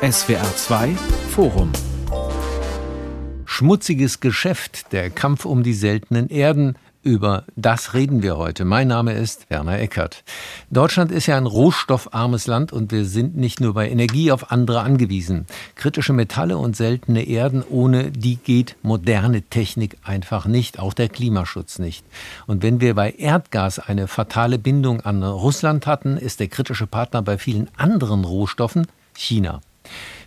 SWR 2 Forum Schmutziges Geschäft, der Kampf um die seltenen Erden, über das reden wir heute. Mein Name ist Werner Eckert. Deutschland ist ja ein rohstoffarmes Land und wir sind nicht nur bei Energie auf andere angewiesen. Kritische Metalle und seltene Erden, ohne die geht moderne Technik einfach nicht, auch der Klimaschutz nicht. Und wenn wir bei Erdgas eine fatale Bindung an Russland hatten, ist der kritische Partner bei vielen anderen Rohstoffen China.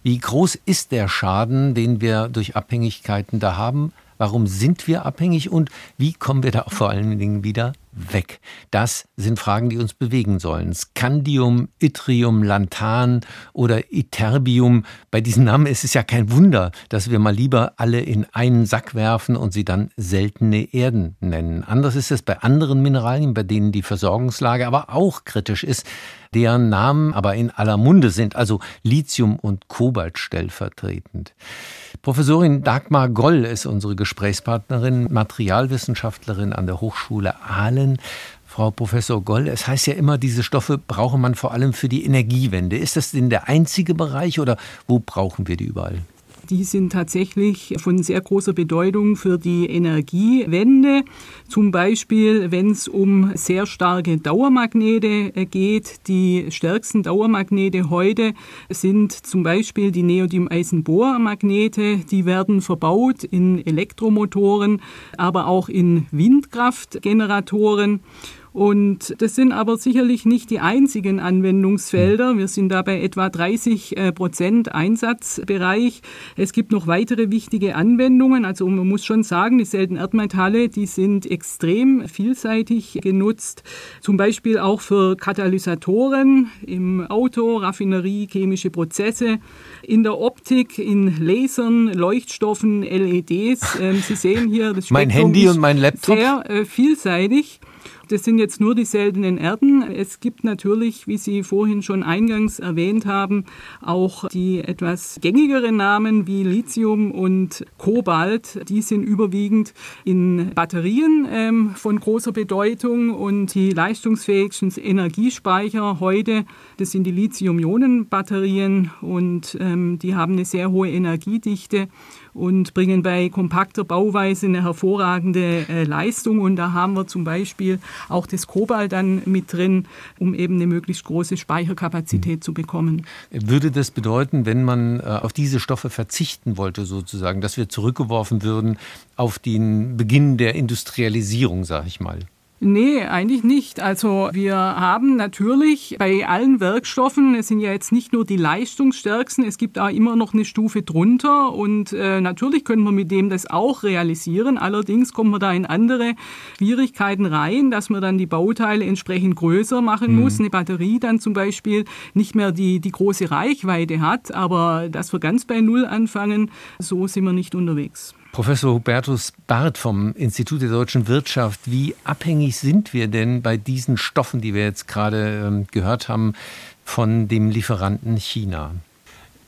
Wie groß ist der Schaden, den wir durch Abhängigkeiten da haben? Warum sind wir abhängig und wie kommen wir da vor allen Dingen wieder weg? Das sind Fragen, die uns bewegen sollen. Scandium, Yttrium, Lanthan oder Iterbium. Bei diesen Namen ist es ja kein Wunder, dass wir mal lieber alle in einen Sack werfen und sie dann seltene Erden nennen. Anders ist es bei anderen Mineralien, bei denen die Versorgungslage aber auch kritisch ist deren Namen aber in aller Munde sind, also Lithium und Kobalt stellvertretend. Professorin Dagmar Goll ist unsere Gesprächspartnerin, Materialwissenschaftlerin an der Hochschule Aalen. Frau Professor Goll, es heißt ja immer, diese Stoffe brauche man vor allem für die Energiewende. Ist das denn der einzige Bereich oder wo brauchen wir die überall? Die sind tatsächlich von sehr großer Bedeutung für die Energiewende. Zum Beispiel, wenn es um sehr starke Dauermagnete äh, geht. Die stärksten Dauermagnete heute sind zum Beispiel die Neodym-Eisenbohr-Magnete. Die werden verbaut in Elektromotoren, aber auch in Windkraftgeneratoren. Und das sind aber sicherlich nicht die einzigen Anwendungsfelder. Wir sind da bei etwa 30 äh, Prozent Einsatzbereich. Es gibt noch weitere wichtige Anwendungen. Also man muss schon sagen, die seltenen Erdmetalle, die sind extrem vielseitig genutzt. Zum Beispiel auch für Katalysatoren im Auto, Raffinerie, chemische Prozesse, in der Optik, in Lasern, Leuchtstoffen, LEDs. Ähm, Sie sehen hier das Spektrum Mein Handy und mein Laptop. Sehr äh, vielseitig. Das sind jetzt nur die seltenen Erden. Es gibt natürlich, wie Sie vorhin schon eingangs erwähnt haben, auch die etwas gängigeren Namen wie Lithium und Kobalt. Die sind überwiegend in Batterien ähm, von großer Bedeutung und die leistungsfähigsten Energiespeicher heute, das sind die Lithium-Ionen-Batterien und ähm, die haben eine sehr hohe Energiedichte und bringen bei kompakter Bauweise eine hervorragende äh, Leistung. Und da haben wir zum Beispiel auch das Kobalt dann mit drin, um eben eine möglichst große Speicherkapazität mhm. zu bekommen. Würde das bedeuten, wenn man äh, auf diese Stoffe verzichten wollte, sozusagen, dass wir zurückgeworfen würden auf den Beginn der Industrialisierung, sage ich mal? Nee, eigentlich nicht. Also wir haben natürlich bei allen Werkstoffen, es sind ja jetzt nicht nur die leistungsstärksten, es gibt da immer noch eine Stufe drunter und äh, natürlich können wir mit dem das auch realisieren. Allerdings kommen wir da in andere Schwierigkeiten rein, dass man dann die Bauteile entsprechend größer machen mhm. muss. Eine Batterie dann zum Beispiel nicht mehr die, die große Reichweite hat, aber dass wir ganz bei Null anfangen, so sind wir nicht unterwegs. Professor Hubertus Barth vom Institut der deutschen Wirtschaft, wie abhängig sind wir denn bei diesen Stoffen, die wir jetzt gerade ähm, gehört haben, von dem Lieferanten China?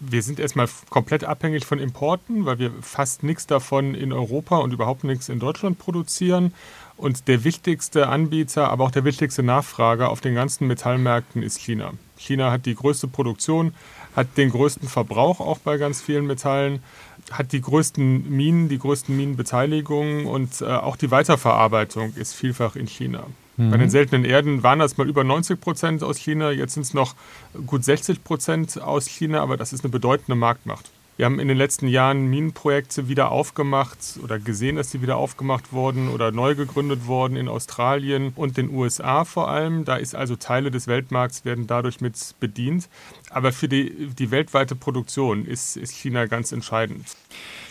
Wir sind erstmal komplett abhängig von Importen, weil wir fast nichts davon in Europa und überhaupt nichts in Deutschland produzieren. Und der wichtigste Anbieter, aber auch der wichtigste Nachfrager auf den ganzen Metallmärkten ist China. China hat die größte Produktion, hat den größten Verbrauch auch bei ganz vielen Metallen hat die größten Minen, die größten Minenbeteiligungen und äh, auch die Weiterverarbeitung ist vielfach in China. Mhm. Bei den seltenen Erden waren das mal über 90 Prozent aus China, jetzt sind es noch gut 60 Prozent aus China, aber das ist eine bedeutende Marktmacht. Wir haben in den letzten Jahren Minenprojekte wieder aufgemacht oder gesehen, dass sie wieder aufgemacht wurden oder neu gegründet wurden in Australien und den USA vor allem. Da ist also Teile des Weltmarkts werden dadurch mit bedient. Aber für die, die weltweite Produktion ist, ist China ganz entscheidend.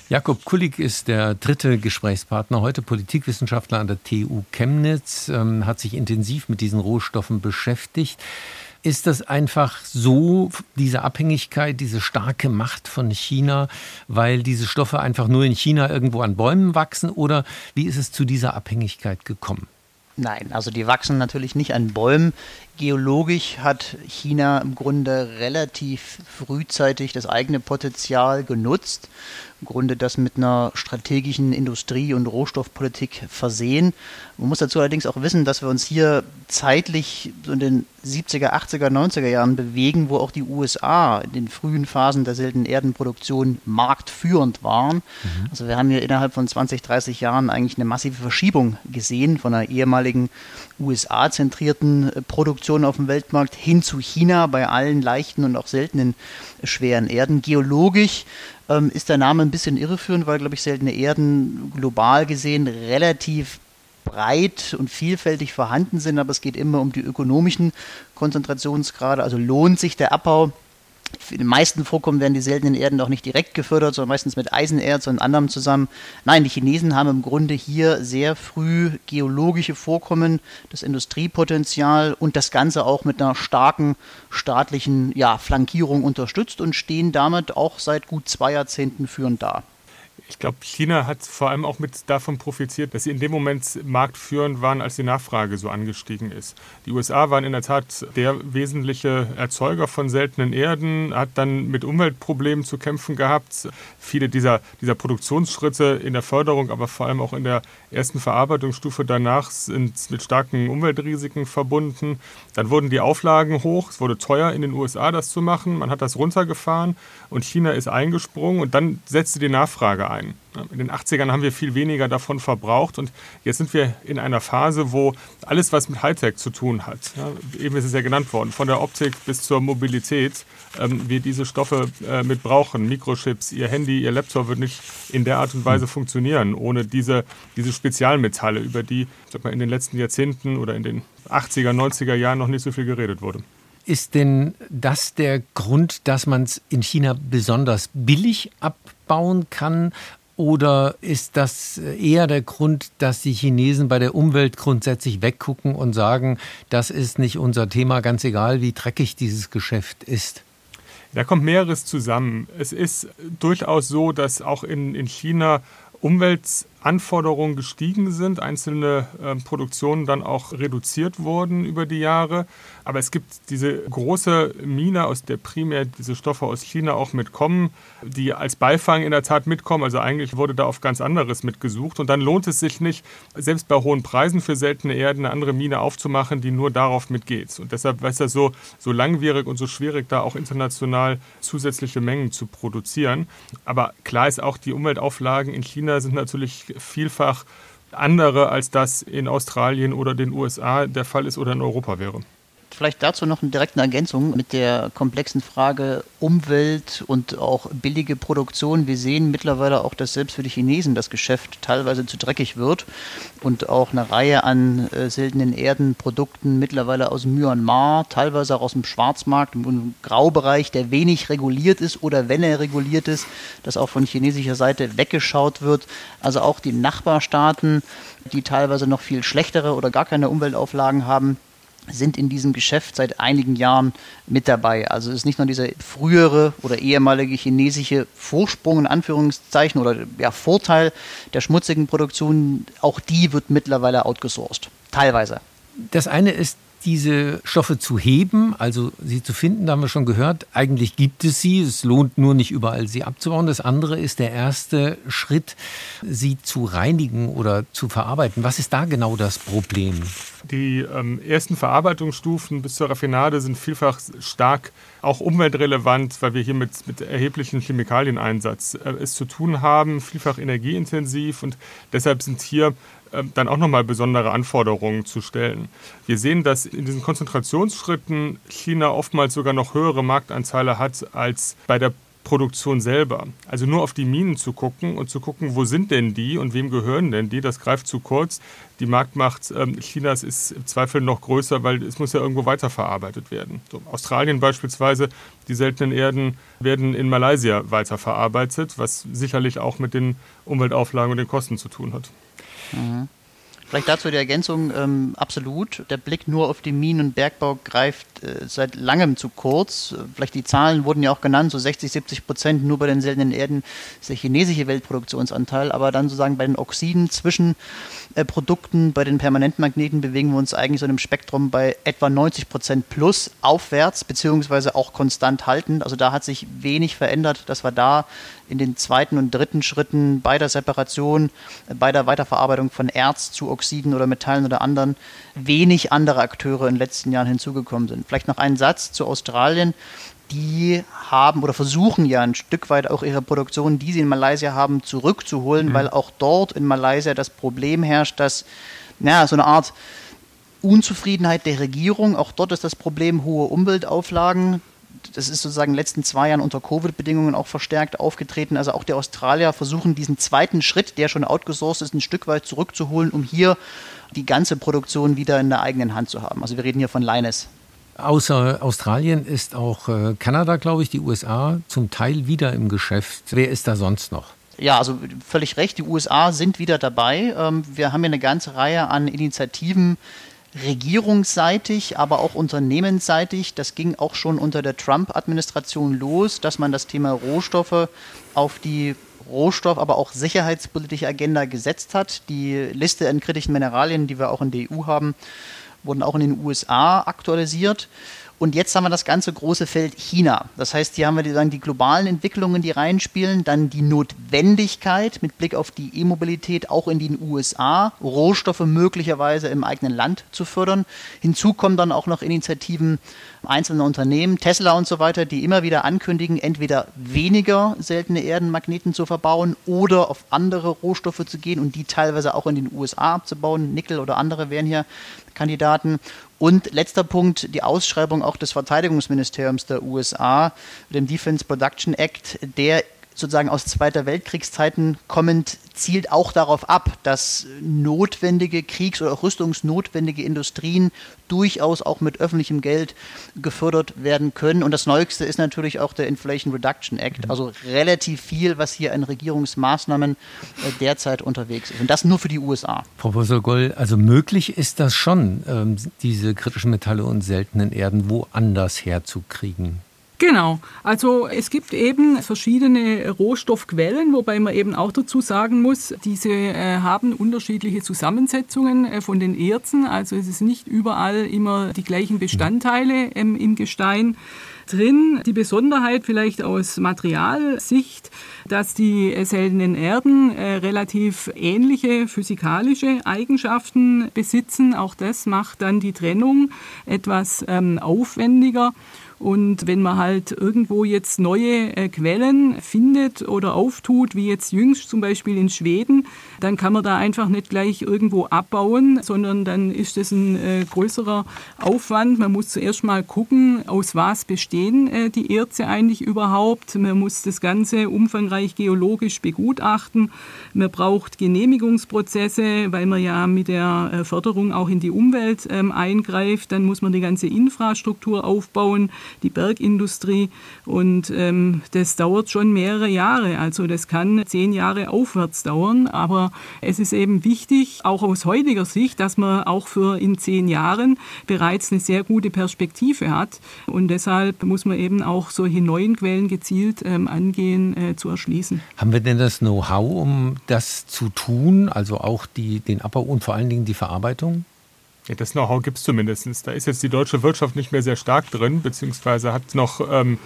Jakob Kulik ist der dritte Gesprächspartner, heute Politikwissenschaftler an der TU Chemnitz, ähm, hat sich intensiv mit diesen Rohstoffen beschäftigt. Ist das einfach so, diese Abhängigkeit, diese starke Macht von China, weil diese Stoffe einfach nur in China irgendwo an Bäumen wachsen? Oder wie ist es zu dieser Abhängigkeit gekommen? Nein, also die wachsen natürlich nicht an Bäumen Geologisch hat China im Grunde relativ frühzeitig das eigene Potenzial genutzt im Grunde das mit einer strategischen Industrie- und Rohstoffpolitik versehen. Man muss dazu allerdings auch wissen, dass wir uns hier zeitlich so in den 70er, 80er, 90er Jahren bewegen, wo auch die USA in den frühen Phasen der seltenen Erdenproduktion marktführend waren. Mhm. Also wir haben hier innerhalb von 20, 30 Jahren eigentlich eine massive Verschiebung gesehen von einer ehemaligen USA-zentrierten Produktion auf dem Weltmarkt hin zu China bei allen leichten und auch seltenen schweren Erden. Geologisch ähm, ist der Name ein bisschen irreführend, weil, glaube ich, seltene Erden global gesehen relativ breit und vielfältig vorhanden sind, aber es geht immer um die ökonomischen Konzentrationsgrade. Also lohnt sich der Abbau in den meisten Vorkommen werden die seltenen Erden auch nicht direkt gefördert, sondern meistens mit Eisenerz und anderem zusammen. Nein, die Chinesen haben im Grunde hier sehr früh geologische Vorkommen, das Industriepotenzial und das Ganze auch mit einer starken staatlichen ja, Flankierung unterstützt und stehen damit auch seit gut zwei Jahrzehnten führend da. Ich glaube, China hat vor allem auch mit davon profitiert, dass sie in dem Moment marktführend waren, als die Nachfrage so angestiegen ist. Die USA waren in der Tat der wesentliche Erzeuger von seltenen Erden, hat dann mit Umweltproblemen zu kämpfen gehabt. Viele dieser, dieser Produktionsschritte in der Förderung, aber vor allem auch in der ersten Verarbeitungsstufe danach sind mit starken Umweltrisiken verbunden. Dann wurden die Auflagen hoch, es wurde teuer in den USA das zu machen, man hat das runtergefahren und China ist eingesprungen und dann setzte die Nachfrage ein sein. In den 80ern haben wir viel weniger davon verbraucht und jetzt sind wir in einer Phase, wo alles, was mit Hightech zu tun hat, eben ist es ja genannt worden, von der Optik bis zur Mobilität, ähm, wir diese Stoffe äh, mit brauchen. Mikrochips, Ihr Handy, Ihr Laptop wird nicht in der Art und Weise funktionieren, ohne diese, diese Spezialmetalle, über die sag mal, in den letzten Jahrzehnten oder in den 80er, 90er Jahren noch nicht so viel geredet wurde. Ist denn das der Grund, dass man es in China besonders billig abbauen kann? Oder ist das eher der Grund, dass die Chinesen bei der Umwelt grundsätzlich weggucken und sagen, das ist nicht unser Thema, ganz egal, wie dreckig dieses Geschäft ist? Da kommt mehreres zusammen. Es ist durchaus so, dass auch in, in China Umweltanforderungen gestiegen sind, einzelne äh, Produktionen dann auch reduziert wurden über die Jahre. Aber es gibt diese große Mine, aus der primär diese Stoffe aus China auch mitkommen, die als Beifang in der Tat mitkommen. Also eigentlich wurde da auf ganz anderes mitgesucht. Und dann lohnt es sich nicht, selbst bei hohen Preisen für seltene Erden eine andere Mine aufzumachen, die nur darauf mitgeht. Und deshalb ist das so, so langwierig und so schwierig, da auch international zusätzliche Mengen zu produzieren. Aber klar ist auch, die Umweltauflagen in China sind natürlich vielfach andere, als das in Australien oder den USA der Fall ist oder in Europa wäre. Vielleicht dazu noch eine direkte Ergänzung mit der komplexen Frage Umwelt und auch billige Produktion. Wir sehen mittlerweile auch, dass selbst für die Chinesen das Geschäft teilweise zu dreckig wird und auch eine Reihe an äh, seltenen Erdenprodukten mittlerweile aus Myanmar, teilweise auch aus dem Schwarzmarkt, im Graubereich, der wenig reguliert ist oder wenn er reguliert ist, dass auch von chinesischer Seite weggeschaut wird. Also auch die Nachbarstaaten, die teilweise noch viel schlechtere oder gar keine Umweltauflagen haben, sind in diesem Geschäft seit einigen Jahren mit dabei. Also es ist nicht nur dieser frühere oder ehemalige chinesische Vorsprung in Anführungszeichen oder ja, Vorteil der schmutzigen Produktion, auch die wird mittlerweile outgesourced. Teilweise. Das eine ist diese Stoffe zu heben, also sie zu finden, da haben wir schon gehört, eigentlich gibt es sie, es lohnt nur nicht überall sie abzubauen. Das andere ist der erste Schritt, sie zu reinigen oder zu verarbeiten. Was ist da genau das Problem? Die ähm, ersten Verarbeitungsstufen bis zur Raffinade sind vielfach stark auch umweltrelevant, weil wir hier mit, mit erheblichen Chemikalieneinsatz äh, es zu tun haben, vielfach energieintensiv und deshalb sind hier dann auch nochmal besondere Anforderungen zu stellen. Wir sehen, dass in diesen Konzentrationsschritten China oftmals sogar noch höhere Marktanteile hat als bei der Produktion selber. Also nur auf die Minen zu gucken und zu gucken, wo sind denn die und wem gehören denn die, das greift zu kurz. Die Marktmacht ähm, Chinas ist im Zweifel noch größer, weil es muss ja irgendwo weiterverarbeitet werden. So, Australien beispielsweise, die seltenen Erden werden in Malaysia weiterverarbeitet, was sicherlich auch mit den Umweltauflagen und den Kosten zu tun hat. Mhm. Vielleicht dazu die Ergänzung, ähm, absolut. Der Blick nur auf den Minen- und Bergbau greift äh, seit langem zu kurz. Vielleicht die Zahlen wurden ja auch genannt, so 60, 70 Prozent nur bei den seltenen Erden ist der chinesische Weltproduktionsanteil, aber dann sozusagen bei den Oxiden zwischen äh, Produkten, bei den Permanentmagneten bewegen wir uns eigentlich so in einem Spektrum bei etwa 90 Prozent plus aufwärts, beziehungsweise auch konstant haltend. Also da hat sich wenig verändert, dass wir da in den zweiten und dritten Schritten bei der Separation, bei der Weiterverarbeitung von Erz zu Oxiden oder Metallen oder anderen wenig andere Akteure in den letzten Jahren hinzugekommen sind. Vielleicht noch ein Satz zu Australien. Die haben oder versuchen ja ein Stück weit auch ihre Produktion, die sie in Malaysia haben, zurückzuholen, mhm. weil auch dort in Malaysia das Problem herrscht, dass ja, so eine Art Unzufriedenheit der Regierung, auch dort ist das Problem hohe Umweltauflagen, das ist sozusagen in den letzten zwei Jahren unter Covid-Bedingungen auch verstärkt aufgetreten. Also auch die Australier versuchen diesen zweiten Schritt, der schon outgesourced ist, ein Stück weit zurückzuholen, um hier die ganze Produktion wieder in der eigenen Hand zu haben. Also wir reden hier von Linus. Außer Australien ist auch äh, Kanada, glaube ich, die USA zum Teil wieder im Geschäft. Wer ist da sonst noch? Ja, also völlig recht, die USA sind wieder dabei. Ähm, wir haben hier eine ganze Reihe an Initiativen, regierungsseitig, aber auch unternehmensseitig. Das ging auch schon unter der Trump-Administration los, dass man das Thema Rohstoffe auf die Rohstoff-, aber auch sicherheitspolitische Agenda gesetzt hat. Die Liste an kritischen Mineralien, die wir auch in der EU haben, wurden auch in den USA aktualisiert. Und jetzt haben wir das ganze große Feld China. Das heißt, hier haben wir die, sagen, die globalen Entwicklungen, die reinspielen, dann die Notwendigkeit mit Blick auf die E-Mobilität auch in den USA, Rohstoffe möglicherweise im eigenen Land zu fördern. Hinzu kommen dann auch noch Initiativen einzelner Unternehmen, Tesla und so weiter, die immer wieder ankündigen, entweder weniger seltene Erdenmagneten zu verbauen oder auf andere Rohstoffe zu gehen und die teilweise auch in den USA abzubauen. Nickel oder andere wären hier Kandidaten. Und letzter Punkt, die Ausschreibung auch des Verteidigungsministeriums der USA, dem Defense Production Act, der sozusagen aus Zweiter Weltkriegszeiten kommend zielt auch darauf ab, dass notwendige Kriegs- oder auch rüstungsnotwendige Industrien durchaus auch mit öffentlichem Geld gefördert werden können. Und das Neueste ist natürlich auch der Inflation Reduction Act, also relativ viel, was hier an Regierungsmaßnahmen äh, derzeit unterwegs ist. Und das nur für die USA. Professor Goll, also möglich ist das schon, ähm, diese kritischen Metalle und seltenen Erden woanders herzukriegen. Genau, also es gibt eben verschiedene Rohstoffquellen, wobei man eben auch dazu sagen muss, diese äh, haben unterschiedliche Zusammensetzungen äh, von den Erzen. Also es ist nicht überall immer die gleichen Bestandteile ähm, im Gestein drin. Die Besonderheit vielleicht aus Materialsicht, dass die seltenen Erden äh, relativ ähnliche physikalische Eigenschaften besitzen. Auch das macht dann die Trennung etwas ähm, aufwendiger. Und wenn man halt irgendwo jetzt neue äh, Quellen findet oder auftut, wie jetzt jüngst zum Beispiel in Schweden, dann kann man da einfach nicht gleich irgendwo abbauen, sondern dann ist das ein äh, größerer Aufwand. Man muss zuerst mal gucken, aus was bestehen äh, die Erze eigentlich überhaupt. Man muss das Ganze umfangreich geologisch begutachten. Man braucht Genehmigungsprozesse, weil man ja mit der Förderung auch in die Umwelt ähm, eingreift. Dann muss man die ganze Infrastruktur aufbauen die Bergindustrie. Und ähm, das dauert schon mehrere Jahre. Also das kann zehn Jahre aufwärts dauern. Aber es ist eben wichtig, auch aus heutiger Sicht, dass man auch für in zehn Jahren bereits eine sehr gute Perspektive hat. Und deshalb muss man eben auch solche neuen Quellen gezielt ähm, angehen, äh, zu erschließen. Haben wir denn das Know-how, um das zu tun? Also auch die, den Abbau und vor allen Dingen die Verarbeitung? Ja, das Know-how gibt es zumindest. Da ist jetzt die deutsche Wirtschaft nicht mehr sehr stark drin, beziehungsweise hat noch ähm,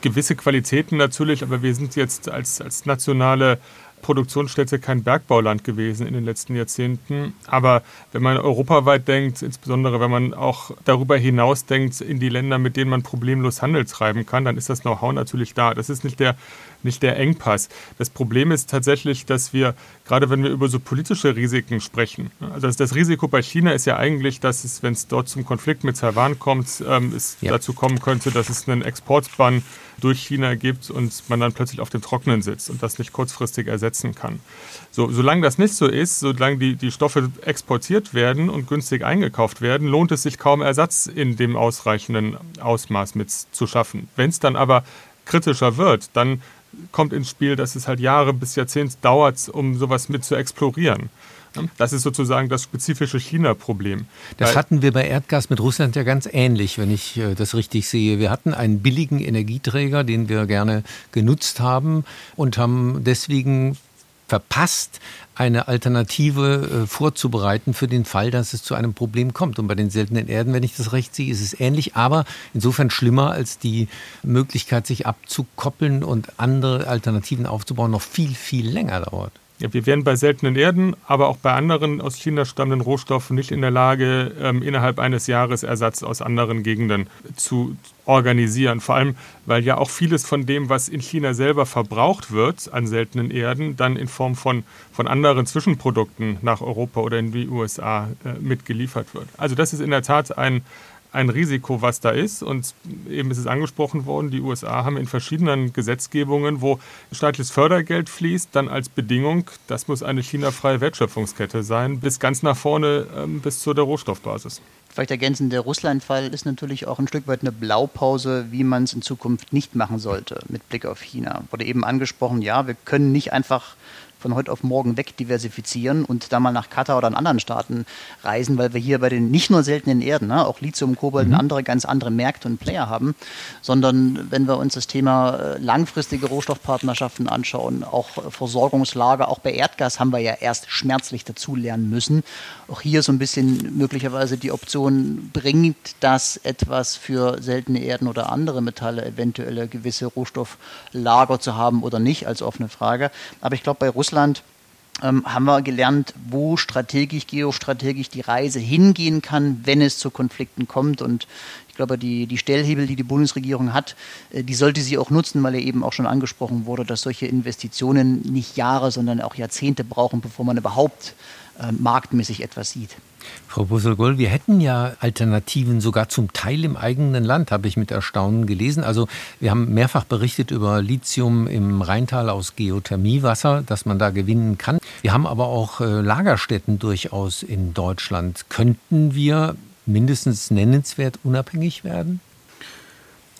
gewisse Qualitäten natürlich, aber wir sind jetzt als, als nationale Produktionsstätte kein Bergbauland gewesen in den letzten Jahrzehnten. Aber wenn man europaweit denkt, insbesondere wenn man auch darüber hinaus denkt in die Länder, mit denen man problemlos Handel treiben kann, dann ist das Know-how natürlich da. Das ist nicht der nicht der Engpass. Das Problem ist tatsächlich, dass wir, gerade wenn wir über so politische Risiken sprechen, also das Risiko bei China ist ja eigentlich, dass es, wenn es dort zum Konflikt mit Taiwan kommt, ähm, es ja. dazu kommen könnte, dass es einen Exportbann durch China gibt und man dann plötzlich auf dem Trockenen sitzt und das nicht kurzfristig ersetzen kann. So, solange das nicht so ist, solange die, die Stoffe exportiert werden und günstig eingekauft werden, lohnt es sich kaum Ersatz in dem ausreichenden Ausmaß mit zu schaffen. Wenn es dann aber kritischer wird, dann kommt ins Spiel, dass es halt Jahre bis Jahrzehnte dauert, um sowas mit zu explorieren. Das ist sozusagen das spezifische China-Problem. Das hatten wir bei Erdgas mit Russland ja ganz ähnlich, wenn ich äh, das richtig sehe. Wir hatten einen billigen Energieträger, den wir gerne genutzt haben und haben deswegen verpasst, eine Alternative äh, vorzubereiten für den Fall, dass es zu einem Problem kommt. Und bei den seltenen Erden, wenn ich das recht sehe, ist es ähnlich, aber insofern schlimmer als die Möglichkeit, sich abzukoppeln und andere Alternativen aufzubauen, noch viel, viel länger dauert. Ja, wir wären bei seltenen Erden, aber auch bei anderen aus China stammenden Rohstoffen nicht in der Lage, ähm, innerhalb eines Jahres Ersatz aus anderen Gegenden zu organisieren. Vor allem, weil ja auch vieles von dem, was in China selber verbraucht wird an seltenen Erden, dann in Form von, von anderen Zwischenprodukten nach Europa oder in die USA äh, mitgeliefert wird. Also das ist in der Tat ein, ein Risiko, was da ist. Und eben ist es angesprochen worden, die USA haben in verschiedenen Gesetzgebungen, wo staatliches Fördergeld fließt, dann als Bedingung, das muss eine chinafreie Wertschöpfungskette sein, bis ganz nach vorne, ähm, bis zu der Rohstoffbasis. Vielleicht ergänzend, der Russland-Fall ist natürlich auch ein Stück weit eine Blaupause, wie man es in Zukunft nicht machen sollte mit Blick auf China. Wurde eben angesprochen, ja, wir können nicht einfach von heute auf morgen wegdiversifizieren und da mal nach Katar oder an anderen Staaten reisen, weil wir hier bei den nicht nur seltenen Erden, ne, auch Lithium, Kobalt mhm. und andere ganz andere Märkte und Player haben, sondern wenn wir uns das Thema äh, langfristige Rohstoffpartnerschaften anschauen, auch Versorgungslager, auch bei Erdgas haben wir ja erst schmerzlich dazulernen müssen. Auch hier so ein bisschen möglicherweise die Option bringt das etwas für seltene Erden oder andere Metalle eventuelle gewisse Rohstofflager zu haben oder nicht als offene Frage. Aber ich glaube bei Russland Russland ähm, haben wir gelernt, wo strategisch, geostrategisch die Reise hingehen kann, wenn es zu Konflikten kommt. Und ich glaube, die, die Stellhebel, die die Bundesregierung hat, äh, die sollte sie auch nutzen, weil ja eben auch schon angesprochen wurde, dass solche Investitionen nicht Jahre, sondern auch Jahrzehnte brauchen, bevor man überhaupt äh, marktmäßig etwas sieht. Frau Busselgold, wir hätten ja Alternativen sogar zum Teil im eigenen Land, habe ich mit Erstaunen gelesen. Also wir haben mehrfach berichtet über Lithium im Rheintal aus Geothermiewasser, das man da gewinnen kann. Wir haben aber auch äh, Lagerstätten durchaus in Deutschland. Könnten wir mindestens nennenswert unabhängig werden?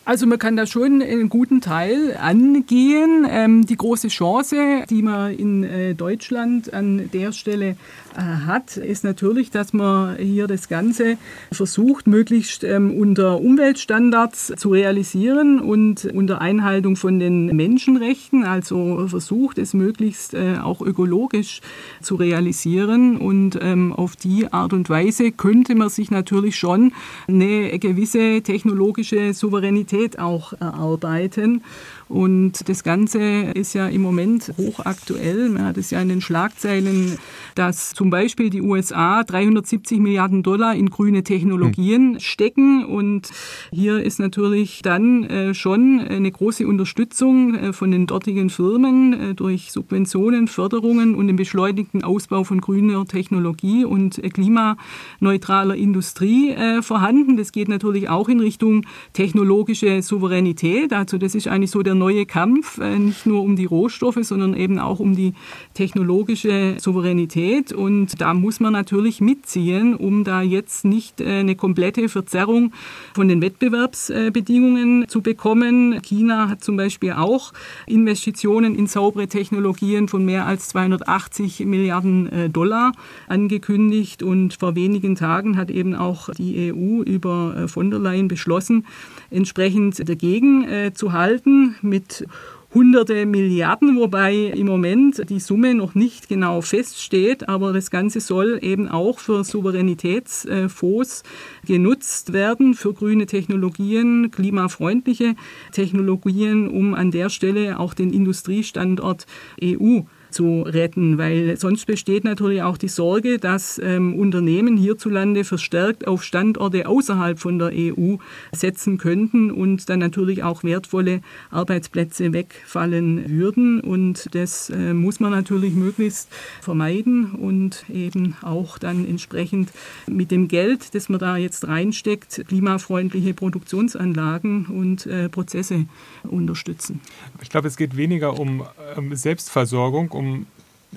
Also man kann da schon einen guten Teil angehen. Ähm, die große Chance, die man in äh, Deutschland an der Stelle äh, hat, ist natürlich, dass man hier das Ganze versucht, möglichst ähm, unter Umweltstandards zu realisieren und unter Einhaltung von den Menschenrechten, also versucht es möglichst äh, auch ökologisch zu realisieren. Und ähm, auf die Art und Weise könnte man sich natürlich schon eine gewisse technologische Souveränität Qualität auch erarbeiten. Und das Ganze ist ja im Moment hochaktuell. Man hat es ja in den Schlagzeilen, dass zum Beispiel die USA 370 Milliarden Dollar in grüne Technologien hm. stecken. Und hier ist natürlich dann äh, schon eine große Unterstützung äh, von den dortigen Firmen äh, durch Subventionen, Förderungen und den beschleunigten Ausbau von grüner Technologie und klimaneutraler Industrie vorhanden. Das geht natürlich auch in Richtung technologische Souveränität. Also das ist eigentlich so der neue Kampf, äh, nicht nur um die Rohstoffe, sondern eben auch um die technologische Souveränität. Und da muss man natürlich mitziehen, um da jetzt nicht äh, eine komplette Verzerrung von den Wettbewerbsbedingungen zu bekommen. China hat zum Beispiel auch Investitionen in saubere Technologien von mehr als 280 Milliarden äh, Dollar angekündigt. Und vor wenigen Tagen hat eben auch die EU über von der Leyen beschlossen, entsprechend dagegen zu halten mit hunderte Milliarden, wobei im Moment die Summe noch nicht genau feststeht, aber das Ganze soll eben auch für Souveränitätsfonds genutzt werden, für grüne Technologien, klimafreundliche Technologien, um an der Stelle auch den Industriestandort EU zu retten, weil sonst besteht natürlich auch die Sorge, dass ähm, Unternehmen hierzulande verstärkt auf Standorte außerhalb von der EU setzen könnten und dann natürlich auch wertvolle Arbeitsplätze wegfallen würden. Und das äh, muss man natürlich möglichst vermeiden und eben auch dann entsprechend mit dem Geld, das man da jetzt reinsteckt, klimafreundliche Produktionsanlagen und äh, Prozesse unterstützen. Ich glaube, es geht weniger um ähm, Selbstversorgung, um,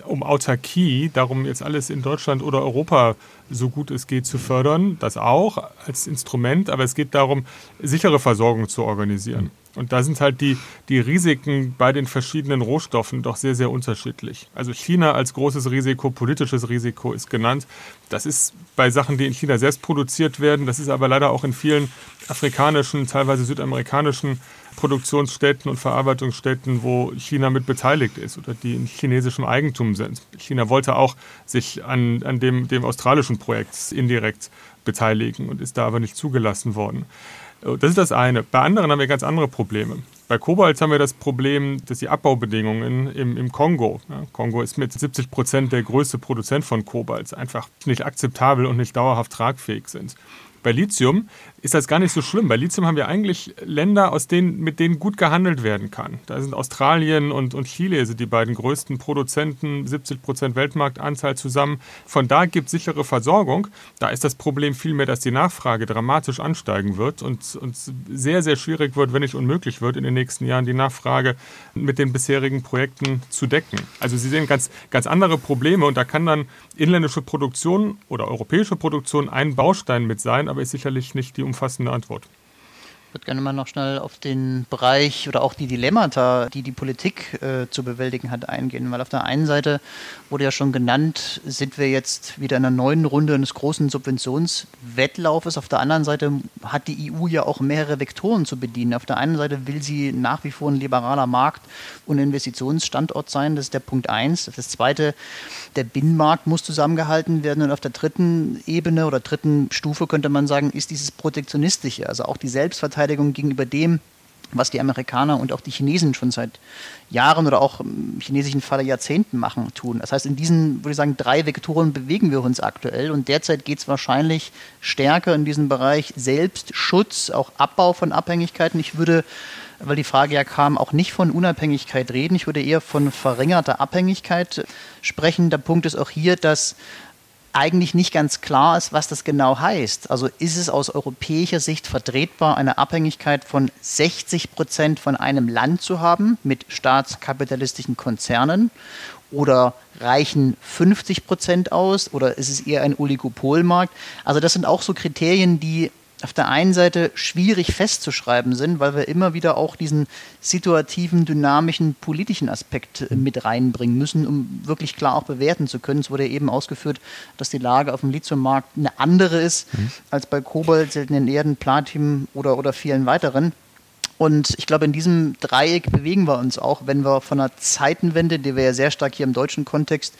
um Autarkie, darum jetzt alles in Deutschland oder Europa so gut es geht zu fördern, das auch als Instrument, aber es geht darum, sichere Versorgung zu organisieren. Und da sind halt die, die Risiken bei den verschiedenen Rohstoffen doch sehr, sehr unterschiedlich. Also China als großes Risiko, politisches Risiko ist genannt. Das ist bei Sachen, die in China selbst produziert werden. Das ist aber leider auch in vielen afrikanischen, teilweise südamerikanischen Produktionsstätten und Verarbeitungsstätten, wo China mit beteiligt ist oder die in chinesischem Eigentum sind. China wollte auch sich an, an dem, dem australischen Projekt indirekt beteiligen und ist da aber nicht zugelassen worden. Äh, das ist das eine. Bei anderen haben wir ganz andere Probleme. Bei Kobalt haben wir das Problem, dass die Abbaubedingungen im, im Kongo, ja, Kongo ist mit 70 Prozent der größte Produzent von Kobalt, einfach nicht akzeptabel und nicht dauerhaft tragfähig sind. Bei Lithium ist das gar nicht so schlimm. Bei Lithium haben wir eigentlich Länder, aus denen, mit denen gut gehandelt werden kann. Da sind Australien und, und Chile sind die beiden größten Produzenten, 70 Prozent Weltmarktanteil zusammen. Von da gibt es sichere Versorgung. Da ist das Problem vielmehr, dass die Nachfrage dramatisch ansteigen wird und, und sehr, sehr schwierig wird, wenn nicht unmöglich wird, in den nächsten Jahren die Nachfrage mit den bisherigen Projekten zu decken. Also Sie sehen ganz, ganz andere Probleme und da kann dann inländische Produktion oder europäische Produktion ein Baustein mit sein, aber ist sicherlich nicht die umfassende Antwort. Ich würde gerne mal noch schnell auf den Bereich oder auch die Dilemmata, die die Politik äh, zu bewältigen hat, eingehen. Weil auf der einen Seite wurde ja schon genannt, sind wir jetzt wieder in einer neuen Runde eines großen Subventionswettlaufes. Auf der anderen Seite hat die EU ja auch mehrere Vektoren zu bedienen. Auf der einen Seite will sie nach wie vor ein liberaler Markt und Investitionsstandort sein. Das ist der Punkt eins. Das zweite, der Binnenmarkt muss zusammengehalten werden. Und auf der dritten Ebene oder dritten Stufe könnte man sagen, ist dieses Protektionistische, also auch die Selbstverteidigung Selbstverteidigung gegenüber dem, was die Amerikaner und auch die Chinesen schon seit Jahren oder auch im chinesischen Falle Jahrzehnten machen, tun. Das heißt, in diesen, würde ich sagen, drei Vektoren bewegen wir uns aktuell und derzeit geht es wahrscheinlich stärker in diesem Bereich Selbstschutz, auch Abbau von Abhängigkeiten. Ich würde, weil die Frage ja kam, auch nicht von Unabhängigkeit reden. Ich würde eher von verringerter Abhängigkeit sprechen. Der Punkt ist auch hier, dass eigentlich nicht ganz klar ist, was das genau heißt. Also ist es aus europäischer Sicht vertretbar, eine Abhängigkeit von 60 Prozent von einem Land zu haben mit staatskapitalistischen Konzernen? Oder reichen 50 Prozent aus? Oder ist es eher ein Oligopolmarkt? Also das sind auch so Kriterien, die auf der einen Seite schwierig festzuschreiben sind, weil wir immer wieder auch diesen situativen, dynamischen, politischen Aspekt äh, mit reinbringen müssen, um wirklich klar auch bewerten zu können. Es wurde eben ausgeführt, dass die Lage auf dem Lithiummarkt eine andere ist mhm. als bei Kobalt, seltenen Erden, Platin oder, oder vielen weiteren. Und ich glaube, in diesem Dreieck bewegen wir uns auch, wenn wir von einer Zeitenwende, die wir ja sehr stark hier im deutschen Kontext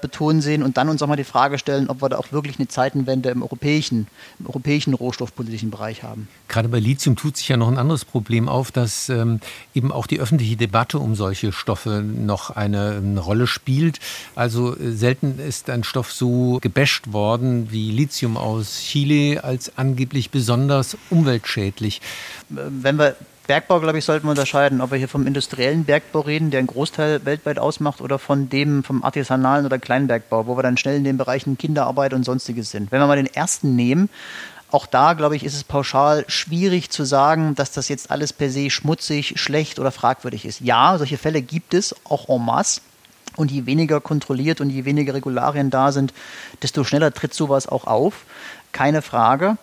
betonen sehen, und dann uns auch mal die Frage stellen, ob wir da auch wirklich eine Zeitenwende im europäischen, im europäischen rohstoffpolitischen Bereich haben. Gerade bei Lithium tut sich ja noch ein anderes Problem auf, dass ähm, eben auch die öffentliche Debatte um solche Stoffe noch eine, eine Rolle spielt. Also äh, selten ist ein Stoff so gebasht worden wie Lithium aus Chile als angeblich besonders umweltschädlich. Wenn wir Bergbau, glaube ich, sollten wir unterscheiden, ob wir hier vom industriellen Bergbau reden, der einen Großteil weltweit ausmacht, oder von dem vom artisanalen oder Kleinbergbau, wo wir dann schnell in den Bereichen Kinderarbeit und sonstiges sind. Wenn wir mal den ersten nehmen, auch da, glaube ich, ist es pauschal schwierig zu sagen, dass das jetzt alles per se schmutzig, schlecht oder fragwürdig ist. Ja, solche Fälle gibt es, auch en masse. Und je weniger kontrolliert und je weniger Regularien da sind, desto schneller tritt sowas auch auf. Keine Frage.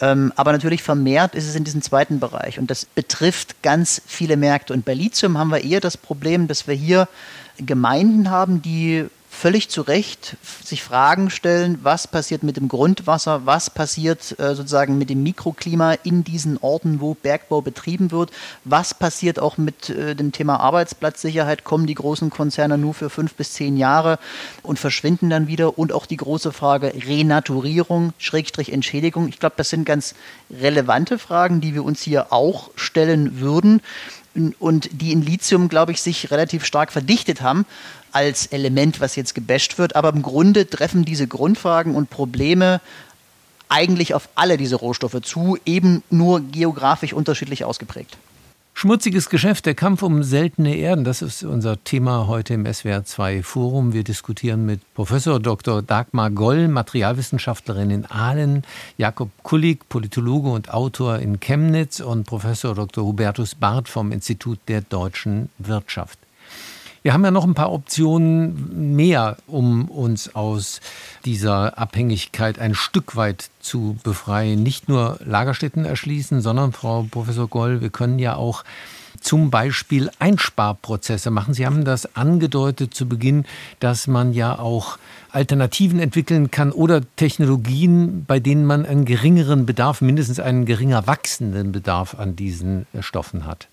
Ähm, aber natürlich vermehrt ist es in diesem zweiten Bereich und das betrifft ganz viele Märkte. Und bei Lithium haben wir eher das Problem, dass wir hier Gemeinden haben, die völlig zu Recht sich Fragen stellen, was passiert mit dem Grundwasser, was passiert äh, sozusagen mit dem Mikroklima in diesen Orten, wo Bergbau betrieben wird, was passiert auch mit äh, dem Thema Arbeitsplatzsicherheit, kommen die großen Konzerne nur für fünf bis zehn Jahre und verschwinden dann wieder und auch die große Frage Renaturierung, Schrägstrich Entschädigung. Ich glaube, das sind ganz relevante Fragen, die wir uns hier auch stellen würden und die in Lithium, glaube ich, sich relativ stark verdichtet haben als Element, was jetzt gebasht wird. Aber im Grunde treffen diese Grundfragen und Probleme eigentlich auf alle diese Rohstoffe zu, eben nur geografisch unterschiedlich ausgeprägt. Schmutziges Geschäft, der Kampf um seltene Erden, das ist unser Thema heute im SWR2 Forum. Wir diskutieren mit Professor Dr. Dagmar Goll, Materialwissenschaftlerin in Aalen, Jakob Kullig, Politologe und Autor in Chemnitz und Professor Dr. Hubertus Barth vom Institut der deutschen Wirtschaft. Wir haben ja noch ein paar Optionen mehr, um uns aus dieser Abhängigkeit ein Stück weit zu befreien. Nicht nur Lagerstätten erschließen, sondern, Frau Professor Goll, wir können ja auch zum Beispiel Einsparprozesse machen. Sie haben das angedeutet zu Beginn, dass man ja auch Alternativen entwickeln kann oder Technologien, bei denen man einen geringeren Bedarf, mindestens einen geringer wachsenden Bedarf an diesen Stoffen hat.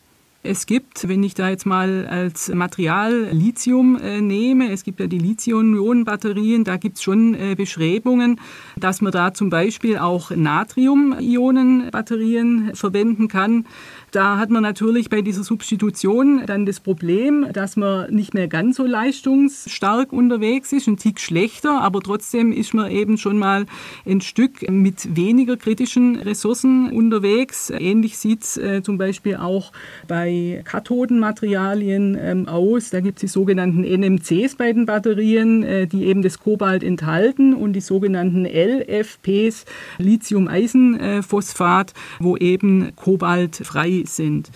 Es gibt, wenn ich da jetzt mal als Material Lithium äh, nehme, es gibt ja die Lithium-Ionen-Batterien, da gibt es schon äh, Beschreibungen, dass man da zum Beispiel auch Natrium-Ionen-Batterien verwenden kann. Da hat man natürlich bei dieser Substitution dann das Problem, dass man nicht mehr ganz so leistungsstark unterwegs ist, ein Tick schlechter, aber trotzdem ist man eben schon mal ein Stück mit weniger kritischen Ressourcen unterwegs. Ähnlich sieht es äh, zum Beispiel auch bei Kathodenmaterialien ähm, aus. Da gibt es die sogenannten NMCs bei den Batterien, äh, die eben das Kobalt enthalten und die sogenannten LFPs, Lithium-Eisenphosphat, wo eben Kobalt frei sind.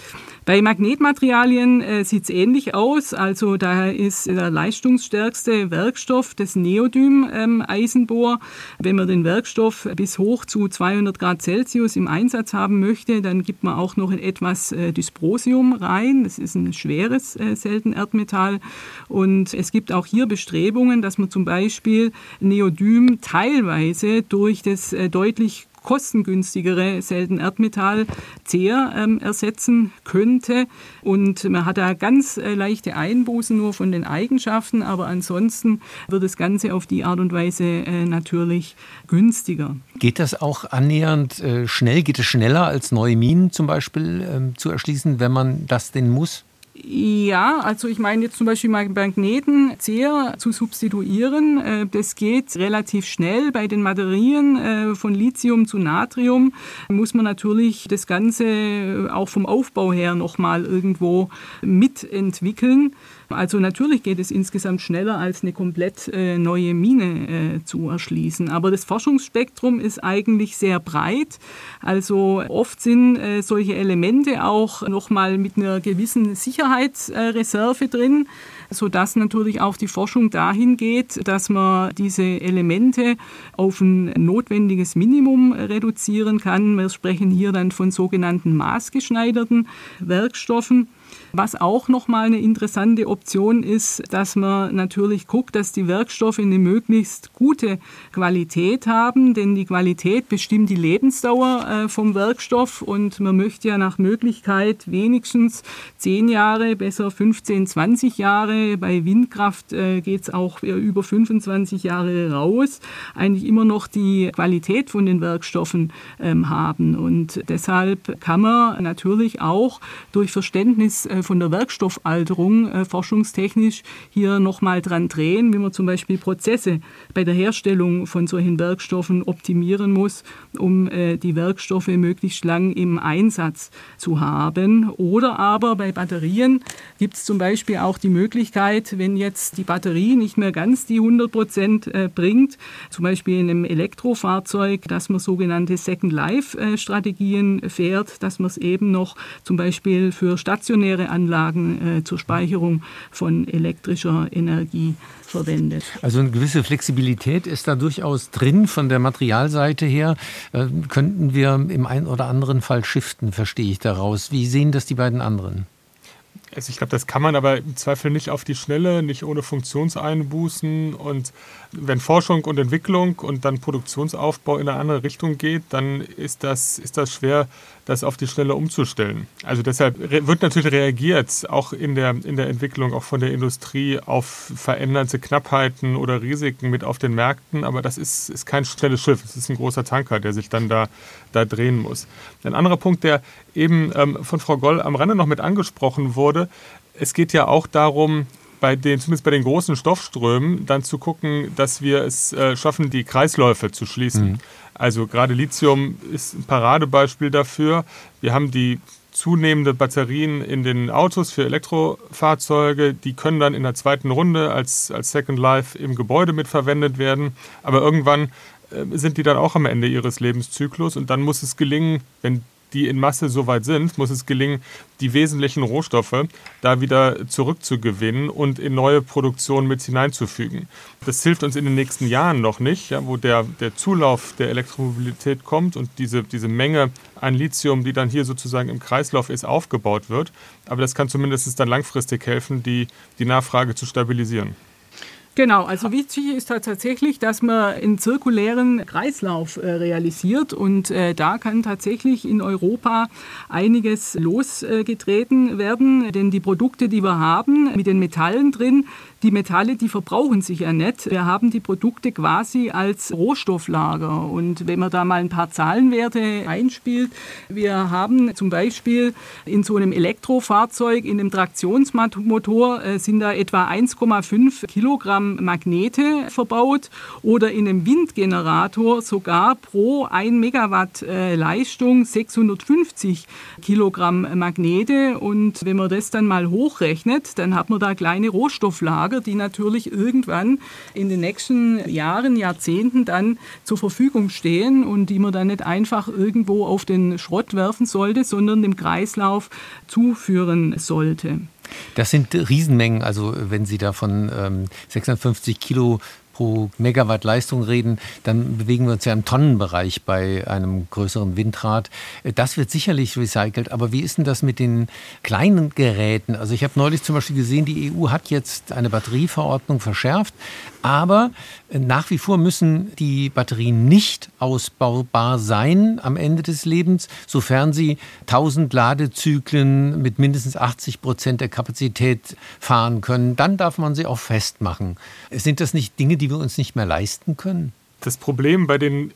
Bei Magnetmaterialien äh, sieht es ähnlich aus. Also da ist der leistungsstärkste Werkstoff das Neodym-Eisenbohr. Ähm, Wenn man den Werkstoff bis hoch zu 200 Grad Celsius im Einsatz haben möchte, dann gibt man auch noch etwas äh, Dysprosium rein. Das ist ein schweres äh, Seltenerdmetall. Und es gibt auch hier Bestrebungen, dass man zum Beispiel Neodym teilweise durch das äh, deutlich kostengünstigere Seltenerdmetall Zehr ähm, ersetzen könnte. Und man hat da ganz äh, leichte Einbußen nur von den Eigenschaften, aber ansonsten wird das Ganze auf die Art und Weise äh, natürlich günstiger. Geht das auch annähernd äh, schnell? Geht es schneller als neue Minen zum Beispiel ähm, zu erschließen, wenn man das denn muss? Ja, also ich meine jetzt zum Beispiel Magneten sehr zu substituieren. Äh, das geht relativ schnell. Bei den Batterien äh, von Lithium zu Natrium muss man natürlich das Ganze auch vom Aufbau her nochmal irgendwo mitentwickeln. Also natürlich geht es insgesamt schneller, als eine komplett äh, neue Mine äh, zu erschließen. Aber das Forschungsspektrum ist eigentlich sehr breit. Also oft sind äh, solche Elemente auch nochmal mit einer gewissen Sicherheitsreserve drin sodass natürlich auch die Forschung dahin geht, dass man diese Elemente auf ein notwendiges Minimum reduzieren kann. Wir sprechen hier dann von sogenannten maßgeschneiderten Werkstoffen. Was auch nochmal eine interessante Option ist, dass man natürlich guckt, dass die Werkstoffe eine möglichst gute Qualität haben, denn die Qualität bestimmt die Lebensdauer äh, vom Werkstoff und man möchte ja nach Möglichkeit wenigstens 10 Jahre, besser 15, 20 Jahre. Bei Windkraft äh, geht es auch über 25 Jahre raus, eigentlich immer noch die Qualität von den Werkstoffen ähm, haben. Und deshalb kann man natürlich auch durch Verständnis äh, von der Werkstoffalterung äh, forschungstechnisch hier nochmal dran drehen, wie man zum Beispiel Prozesse bei der Herstellung von solchen Werkstoffen optimieren muss, um äh, die Werkstoffe möglichst lang im Einsatz zu haben. Oder aber bei Batterien gibt es zum Beispiel auch die Möglichkeit, wenn jetzt die Batterie nicht mehr ganz die 100 Prozent bringt, zum Beispiel in einem Elektrofahrzeug, dass man sogenannte Second Life-Strategien fährt, dass man es eben noch zum Beispiel für stationäre Anlagen äh, zur Speicherung von elektrischer Energie verwendet. Also eine gewisse Flexibilität ist da durchaus drin von der Materialseite her. Äh, könnten wir im einen oder anderen Fall shiften, verstehe ich daraus. Wie sehen das die beiden anderen? Also ich glaube, das kann man aber im Zweifel nicht auf die Schnelle, nicht ohne Funktionseinbußen. Und wenn Forschung und Entwicklung und dann Produktionsaufbau in eine andere Richtung geht, dann ist das, ist das schwer, das auf die Schnelle umzustellen. Also deshalb wird natürlich reagiert, auch in der, in der Entwicklung, auch von der Industrie, auf veränderte Knappheiten oder Risiken mit auf den Märkten. Aber das ist, ist kein schnelles Schiff, es ist ein großer Tanker, der sich dann da, da drehen muss. Ein anderer Punkt, der eben ähm, von Frau Goll am Rande noch mit angesprochen wurde, es geht ja auch darum, bei den, zumindest bei den großen Stoffströmen, dann zu gucken, dass wir es äh, schaffen, die Kreisläufe zu schließen. Mhm. Also gerade Lithium ist ein Paradebeispiel dafür. Wir haben die zunehmende Batterien in den Autos für Elektrofahrzeuge, die können dann in der zweiten Runde als, als Second Life im Gebäude mitverwendet werden. Aber irgendwann äh, sind die dann auch am Ende ihres Lebenszyklus und dann muss es gelingen, wenn die in Masse so weit sind, muss es gelingen, die wesentlichen Rohstoffe da wieder zurückzugewinnen und in neue Produktion mit hineinzufügen. Das hilft uns in den nächsten Jahren noch nicht, ja, wo der, der Zulauf der Elektromobilität kommt und diese, diese Menge an Lithium, die dann hier sozusagen im Kreislauf ist, aufgebaut wird. Aber das kann zumindest dann langfristig helfen, die, die Nachfrage zu stabilisieren. Genau, also wichtig ist tatsächlich, dass man einen zirkulären Kreislauf äh, realisiert und äh, da kann tatsächlich in Europa einiges losgetreten werden, denn die Produkte, die wir haben mit den Metallen drin, die Metalle, die verbrauchen sich ja nicht. Wir haben die Produkte quasi als Rohstofflager. Und wenn man da mal ein paar Zahlenwerte einspielt, wir haben zum Beispiel in so einem Elektrofahrzeug, in einem Traktionsmotor äh, sind da etwa 1,5 Kilogramm Magnete verbaut oder in einem Windgenerator sogar pro 1 Megawatt äh, Leistung 650 Kilogramm Magnete. Und wenn man das dann mal hochrechnet, dann hat man da kleine Rohstofflager Lager, die natürlich irgendwann in den nächsten Jahren, Jahrzehnten dann zur Verfügung stehen und die man dann nicht einfach irgendwo auf den Schrott werfen sollte, sondern dem Kreislauf zuführen sollte. Das sind Riesenmengen. Also wenn Sie da von ähm, 650 Kilo pro Megawatt Leistung reden, dann bewegen wir uns ja im Tonnenbereich bei einem größeren Windrad. Das wird sicherlich recycelt, aber wie ist denn das mit den kleinen Geräten? Also ich habe neulich zum Beispiel gesehen, die EU hat jetzt eine Batterieverordnung verschärft, aber nach wie vor müssen die Batterien nicht ausbaubar sein am Ende des Lebens, sofern sie 1000 Ladezyklen mit mindestens 80 Prozent der Kapazität fahren können. Dann darf man sie auch festmachen. Sind das nicht Dinge, die wir uns nicht mehr leisten können? Das Problem bei den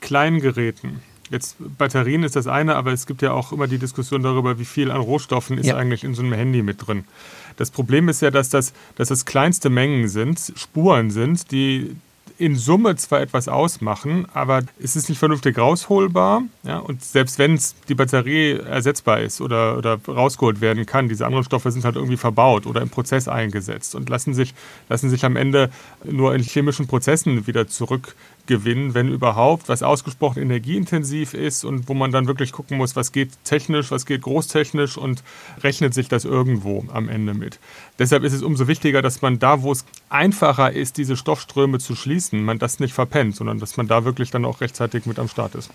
kleinen Geräten, Jetzt Batterien ist das eine, aber es gibt ja auch immer die Diskussion darüber, wie viel an Rohstoffen ist ja. eigentlich in so einem Handy mit drin. Das Problem ist ja, dass das, dass das kleinste Mengen sind, Spuren sind, die in Summe zwar etwas ausmachen, aber es ist nicht vernünftig rausholbar. Ja? Und selbst wenn die Batterie ersetzbar ist oder, oder rausgeholt werden kann, diese anderen Stoffe sind halt irgendwie verbaut oder im Prozess eingesetzt und lassen sich, lassen sich am Ende nur in chemischen Prozessen wieder zurück gewinnen, wenn überhaupt, was ausgesprochen energieintensiv ist und wo man dann wirklich gucken muss, was geht technisch, was geht großtechnisch und rechnet sich das irgendwo am Ende mit. Deshalb ist es umso wichtiger, dass man da, wo es einfacher ist, diese Stoffströme zu schließen, man das nicht verpennt, sondern dass man da wirklich dann auch rechtzeitig mit am Start ist.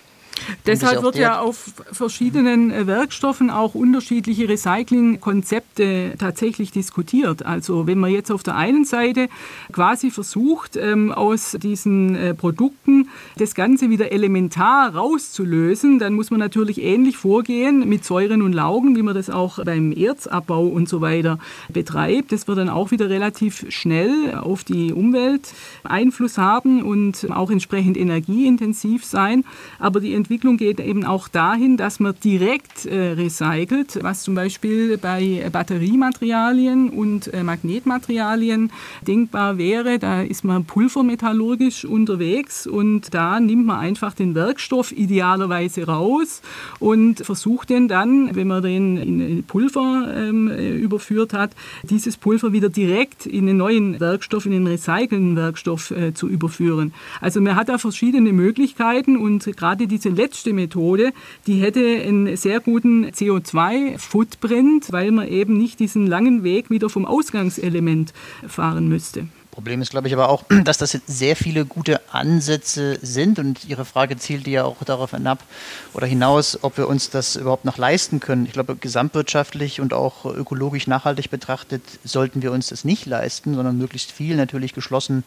Deshalb wird ja auf verschiedenen äh, Werkstoffen auch unterschiedliche Recyclingkonzepte tatsächlich diskutiert. Also wenn man jetzt auf der einen Seite quasi versucht, ähm, aus diesen äh, Produkten das Ganze wieder elementar rauszulösen, dann muss man natürlich ähnlich vorgehen mit Säuren und Laugen, wie man das auch beim Erzabbau und so weiter betreibt. Das wird dann auch wieder relativ schnell auf die Umwelt Einfluss haben und auch entsprechend energieintensiv sein. Aber die Entwicklung geht eben auch dahin, dass man direkt äh, recycelt, was zum Beispiel bei Batteriematerialien und äh, Magnetmaterialien denkbar wäre. Da ist man pulvermetallurgisch unterwegs und da nimmt man einfach den Werkstoff idealerweise raus und versucht den dann, wenn man den in Pulver ähm, überführt hat, dieses Pulver wieder direkt in den neuen Werkstoff, in den recycelnden Werkstoff äh, zu überführen. Also man hat da verschiedene Möglichkeiten und gerade diese letzte Methode, die hätte einen sehr guten CO2-Footprint, weil man eben nicht diesen langen Weg wieder vom Ausgangselement fahren müsste. Problem ist, glaube ich, aber auch, dass das sehr viele gute Ansätze sind und Ihre Frage zielte ja auch darauf hinab oder hinaus, ob wir uns das überhaupt noch leisten können. Ich glaube, gesamtwirtschaftlich und auch ökologisch nachhaltig betrachtet sollten wir uns das nicht leisten, sondern möglichst viel natürlich geschlossen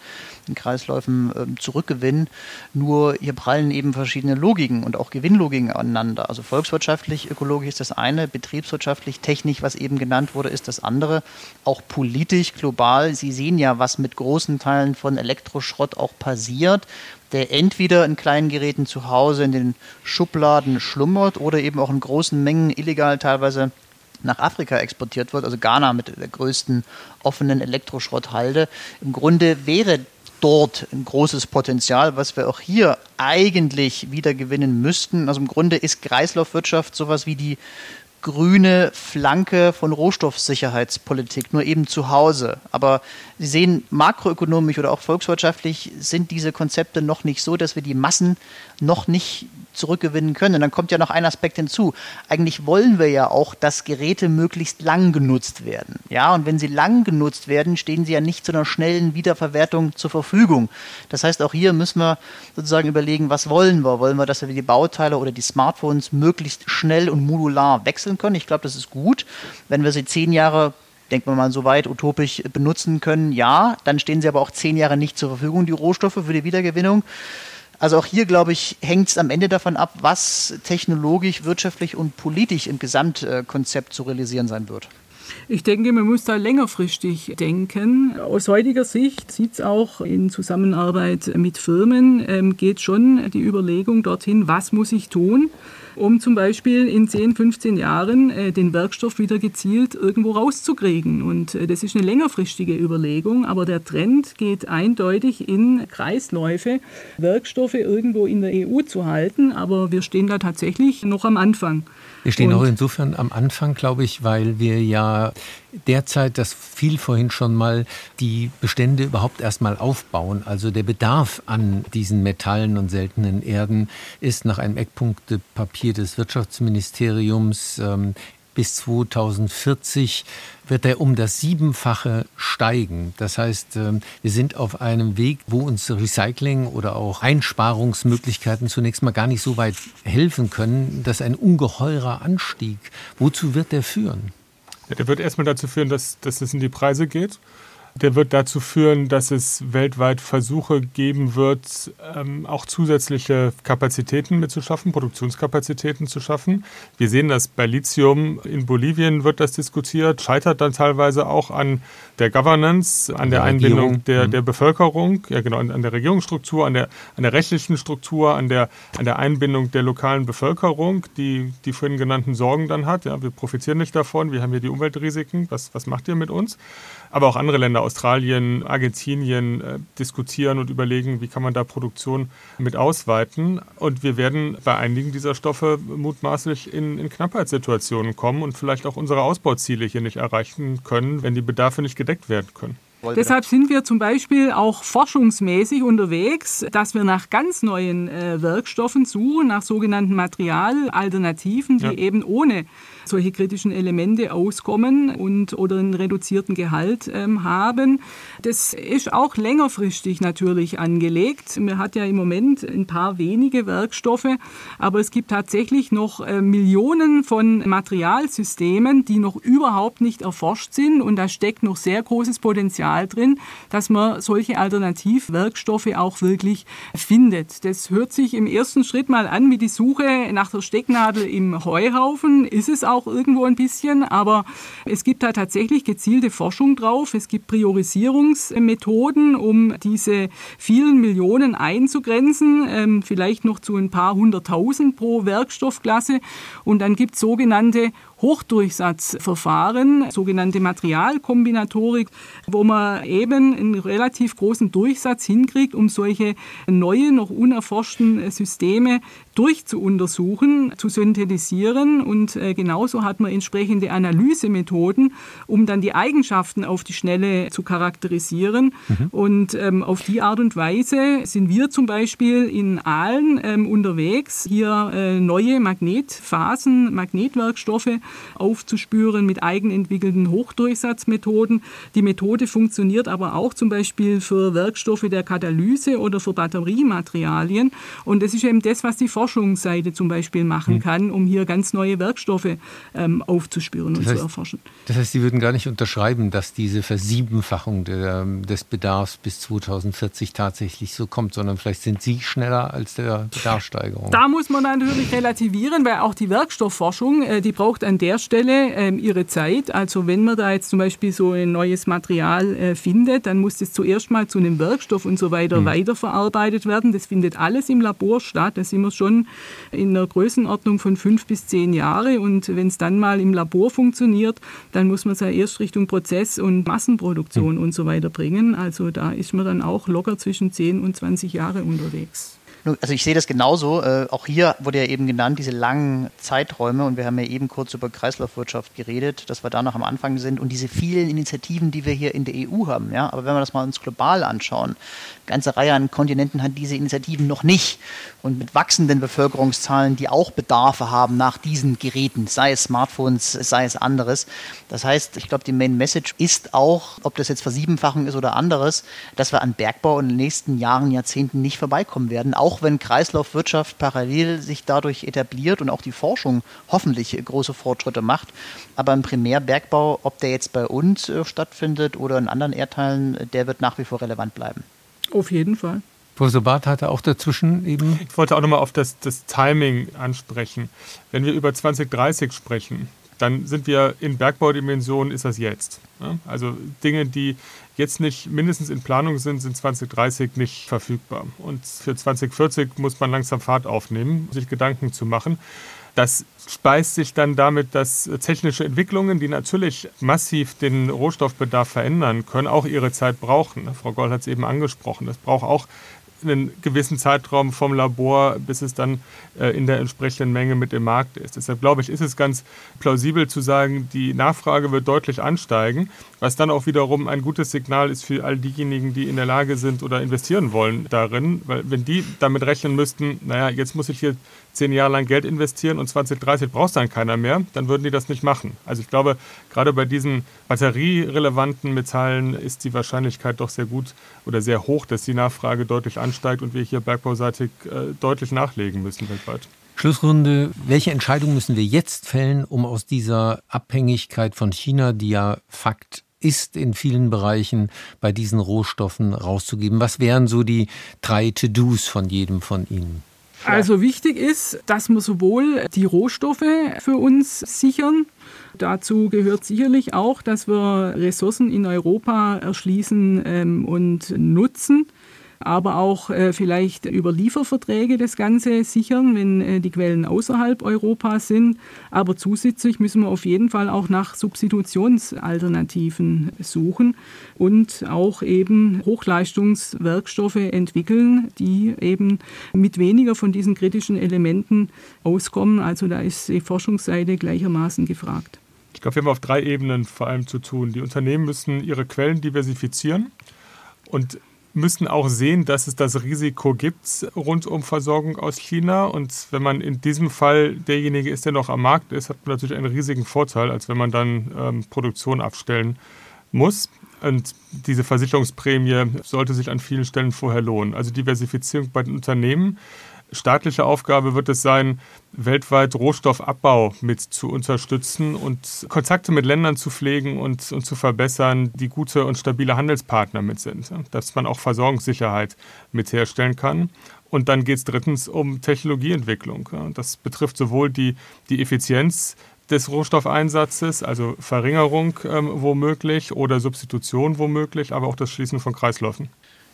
in Kreisläufen äh, zurückgewinnen. Nur hier prallen eben verschiedene Logiken und auch Gewinnlogiken aneinander. Also volkswirtschaftlich, ökologisch ist das eine, betriebswirtschaftlich, technisch, was eben genannt wurde, ist das andere. Auch politisch, global. Sie sehen ja, was mit großen Teilen von Elektroschrott auch passiert, der entweder in kleinen Geräten zu Hause in den Schubladen schlummert oder eben auch in großen Mengen illegal teilweise nach Afrika exportiert wird, also Ghana mit der größten offenen Elektroschrotthalde. Im Grunde wäre dort ein großes Potenzial, was wir auch hier eigentlich wieder gewinnen müssten. Also im Grunde ist Kreislaufwirtschaft sowas wie die grüne Flanke von Rohstoffsicherheitspolitik, nur eben zu Hause. Aber Sie sehen, makroökonomisch oder auch volkswirtschaftlich sind diese Konzepte noch nicht so, dass wir die Massen noch nicht zurückgewinnen können. Und dann kommt ja noch ein Aspekt hinzu. Eigentlich wollen wir ja auch, dass Geräte möglichst lang genutzt werden. Ja, und wenn sie lang genutzt werden, stehen sie ja nicht zu einer schnellen Wiederverwertung zur Verfügung. Das heißt, auch hier müssen wir sozusagen überlegen, was wollen wir? Wollen wir, dass wir die Bauteile oder die Smartphones möglichst schnell und modular wechseln können? Ich glaube, das ist gut. Wenn wir sie zehn Jahre denken wir mal, so weit utopisch benutzen können, ja, dann stehen sie aber auch zehn Jahre nicht zur Verfügung, die Rohstoffe für die Wiedergewinnung. Also auch hier, glaube ich, hängt es am Ende davon ab, was technologisch, wirtschaftlich und politisch im Gesamtkonzept zu realisieren sein wird. Ich denke, man muss da längerfristig denken. Aus heutiger Sicht sieht es auch in Zusammenarbeit mit Firmen, ähm, geht schon die Überlegung dorthin, was muss ich tun, um zum Beispiel in 10, 15 Jahren äh, den Werkstoff wieder gezielt irgendwo rauszukriegen. Und äh, das ist eine längerfristige Überlegung, aber der Trend geht eindeutig in Kreisläufe, Werkstoffe irgendwo in der EU zu halten. Aber wir stehen da tatsächlich noch am Anfang. Wir stehen Und auch insofern am Anfang, glaube ich, weil wir ja derzeit, das fiel vorhin schon mal, die Bestände überhaupt erstmal aufbauen. Also der Bedarf an diesen Metallen und seltenen Erden ist nach einem Eckpunktepapier des Wirtschaftsministeriums ähm, bis 2040 wird er um das Siebenfache steigen. Das heißt, ähm, wir sind auf einem Weg, wo uns Recycling oder auch Einsparungsmöglichkeiten zunächst mal gar nicht so weit helfen können. Das ist ein ungeheurer Anstieg. Wozu wird der führen? Ja, der wird erstmal dazu führen, dass, dass es in die Preise geht der wird dazu führen, dass es weltweit Versuche geben wird, ähm, auch zusätzliche Kapazitäten mitzuschaffen, Produktionskapazitäten zu schaffen. Wir sehen das bei Lithium in Bolivien wird das diskutiert, scheitert dann teilweise auch an der Governance, an der, der Einbindung der, mhm. der Bevölkerung, ja genau, an, der Regierungsstruktur, an der, an der rechtlichen Struktur, an der, an der Einbindung der lokalen Bevölkerung, die die vorhin genannten Sorgen dann hat. Ja, wir profitieren nicht davon, wir haben hier die Umweltrisiken, was, was macht ihr mit uns? Aber auch andere Länder, Australien, Argentinien, äh, diskutieren und überlegen, wie kann man da Produktion mit ausweiten. Und wir werden bei einigen dieser Stoffe mutmaßlich in, in Knappheitssituationen kommen und vielleicht auch unsere Ausbauziele hier nicht erreichen können, wenn die Bedarfe nicht gedeckt werden können. Deshalb sind wir zum Beispiel auch forschungsmäßig unterwegs, dass wir nach ganz neuen äh, Werkstoffen suchen, nach sogenannten Materialalternativen, die ja. eben ohne solche kritischen Elemente auskommen und oder einen reduzierten Gehalt ähm, haben. Das ist auch längerfristig natürlich angelegt. Man hat ja im Moment ein paar wenige Werkstoffe, aber es gibt tatsächlich noch äh, Millionen von Materialsystemen, die noch überhaupt nicht erforscht sind und da steckt noch sehr großes Potenzial drin, dass man solche Alternativwerkstoffe auch wirklich findet. Das hört sich im ersten Schritt mal an wie die Suche nach der Stecknadel im Heuhaufen, ist es auch auch irgendwo ein bisschen, aber es gibt da tatsächlich gezielte Forschung drauf. Es gibt Priorisierungsmethoden, um diese vielen Millionen einzugrenzen, ähm, vielleicht noch zu ein paar hunderttausend pro Werkstoffklasse. Und dann gibt es sogenannte Hochdurchsatzverfahren, sogenannte Materialkombinatorik, wo man eben einen relativ großen Durchsatz hinkriegt, um solche neuen, noch unerforschten Systeme durchzuuntersuchen, zu synthetisieren. Und äh, genauso hat man entsprechende Analysemethoden, um dann die Eigenschaften auf die Schnelle zu charakterisieren. Mhm. Und ähm, auf die Art und Weise sind wir zum Beispiel in Aalen ähm, unterwegs, hier äh, neue Magnetphasen, Magnetwerkstoffe aufzuspüren mit eigenentwickelten Hochdurchsatzmethoden. Die Methode funktioniert aber auch zum Beispiel für Werkstoffe der Katalyse oder für Batteriematerialien. Und das ist eben das, was die Forschungsseite zum Beispiel machen hm. kann, um hier ganz neue Werkstoffe ähm, aufzuspüren das und heißt, zu erforschen. Das heißt, Sie würden gar nicht unterschreiben, dass diese Versiebenfachung der, des Bedarfs bis 2040 tatsächlich so kommt, sondern vielleicht sind Sie schneller als der Bedarfssteigerung. Da muss man natürlich relativieren, weil auch die Werkstoffforschung, äh, die braucht ein der Stelle ähm, ihre Zeit. Also wenn man da jetzt zum Beispiel so ein neues Material äh, findet, dann muss das zuerst mal zu einem Werkstoff und so weiter mhm. weiterverarbeitet werden. Das findet alles im Labor statt. Da sind wir schon in einer Größenordnung von fünf bis zehn Jahre. Und wenn es dann mal im Labor funktioniert, dann muss man es ja erst Richtung Prozess- und Massenproduktion mhm. und so weiter bringen. Also da ist man dann auch locker zwischen 10 und 20 Jahre unterwegs. Also ich sehe das genauso. Äh, auch hier wurde ja eben genannt, diese langen Zeiträume. Und wir haben ja eben kurz über Kreislaufwirtschaft geredet, dass wir da noch am Anfang sind. Und diese vielen Initiativen, die wir hier in der EU haben. Ja? Aber wenn wir das mal uns global anschauen, ganze Reihe an Kontinenten hat diese Initiativen noch nicht. Und mit wachsenden Bevölkerungszahlen, die auch Bedarfe haben nach diesen Geräten, sei es Smartphones, sei es anderes. Das heißt, ich glaube, die Main Message ist auch, ob das jetzt Versiebenfachung ist oder anderes, dass wir an Bergbau in den nächsten Jahren, Jahrzehnten nicht vorbeikommen werden, auch wenn Kreislaufwirtschaft parallel sich dadurch etabliert und auch die Forschung hoffentlich große Fortschritte macht. Aber im Primärbergbau, ob der jetzt bei uns äh, stattfindet oder in anderen Erdteilen, der wird nach wie vor relevant bleiben. Auf jeden Fall. Professor Barth hatte auch dazwischen eben. Ich wollte auch nochmal auf das, das Timing ansprechen. Wenn wir über 2030 sprechen, dann sind wir in Bergbaudimensionen, ist das jetzt. Also Dinge, die jetzt nicht mindestens in Planung sind, sind 2030 nicht verfügbar. Und für 2040 muss man langsam Fahrt aufnehmen, sich Gedanken zu machen. Das speist sich dann damit, dass technische Entwicklungen, die natürlich massiv den Rohstoffbedarf verändern können, auch ihre Zeit brauchen. Frau Goll hat es eben angesprochen. Das braucht auch einen gewissen Zeitraum vom Labor, bis es dann äh, in der entsprechenden Menge mit im Markt ist. Deshalb glaube ich, ist es ganz plausibel zu sagen, die Nachfrage wird deutlich ansteigen, was dann auch wiederum ein gutes Signal ist für all diejenigen, die in der Lage sind oder investieren wollen darin, weil wenn die damit rechnen müssten, naja, jetzt muss ich hier zehn Jahre lang Geld investieren und 2030 braucht dann keiner mehr, dann würden die das nicht machen. Also ich glaube, gerade bei diesen batterierelevanten Metallen ist die Wahrscheinlichkeit doch sehr gut oder sehr hoch, dass die Nachfrage deutlich ansteigt und wir hier bergbauseitig äh, deutlich nachlegen müssen weltweit. Schlussrunde. Welche Entscheidung müssen wir jetzt fällen, um aus dieser Abhängigkeit von China, die ja Fakt ist in vielen Bereichen bei diesen Rohstoffen rauszugeben? Was wären so die drei To-Dos von jedem von Ihnen? Also wichtig ist, dass wir sowohl die Rohstoffe für uns sichern, Dazu gehört sicherlich auch, dass wir Ressourcen in Europa erschließen ähm, und nutzen aber auch äh, vielleicht über Lieferverträge das Ganze sichern, wenn äh, die Quellen außerhalb Europas sind. Aber zusätzlich müssen wir auf jeden Fall auch nach Substitutionsalternativen suchen und auch eben Hochleistungswerkstoffe entwickeln, die eben mit weniger von diesen kritischen Elementen auskommen. Also da ist die Forschungsseite gleichermaßen gefragt. Ich glaube, wir haben auf drei Ebenen vor allem zu tun. Die Unternehmen müssen ihre Quellen diversifizieren. Und müssen auch sehen, dass es das Risiko gibt rund um Versorgung aus China. Und wenn man in diesem Fall derjenige ist, der noch am Markt ist, hat man natürlich einen riesigen Vorteil, als wenn man dann ähm, Produktion abstellen muss. Und diese Versicherungsprämie sollte sich an vielen Stellen vorher lohnen. Also Diversifizierung bei den Unternehmen staatliche Aufgabe wird es sein, weltweit Rohstoffabbau mit zu unterstützen und Kontakte mit Ländern zu pflegen und, und zu verbessern, die gute und stabile Handelspartner mit sind, dass man auch Versorgungssicherheit mit herstellen kann. Und dann geht es drittens um Technologieentwicklung. Das betrifft sowohl die, die Effizienz des Rohstoffeinsatzes, also Verringerung ähm, womöglich oder Substitution womöglich, aber auch das Schließen von Kreisläufen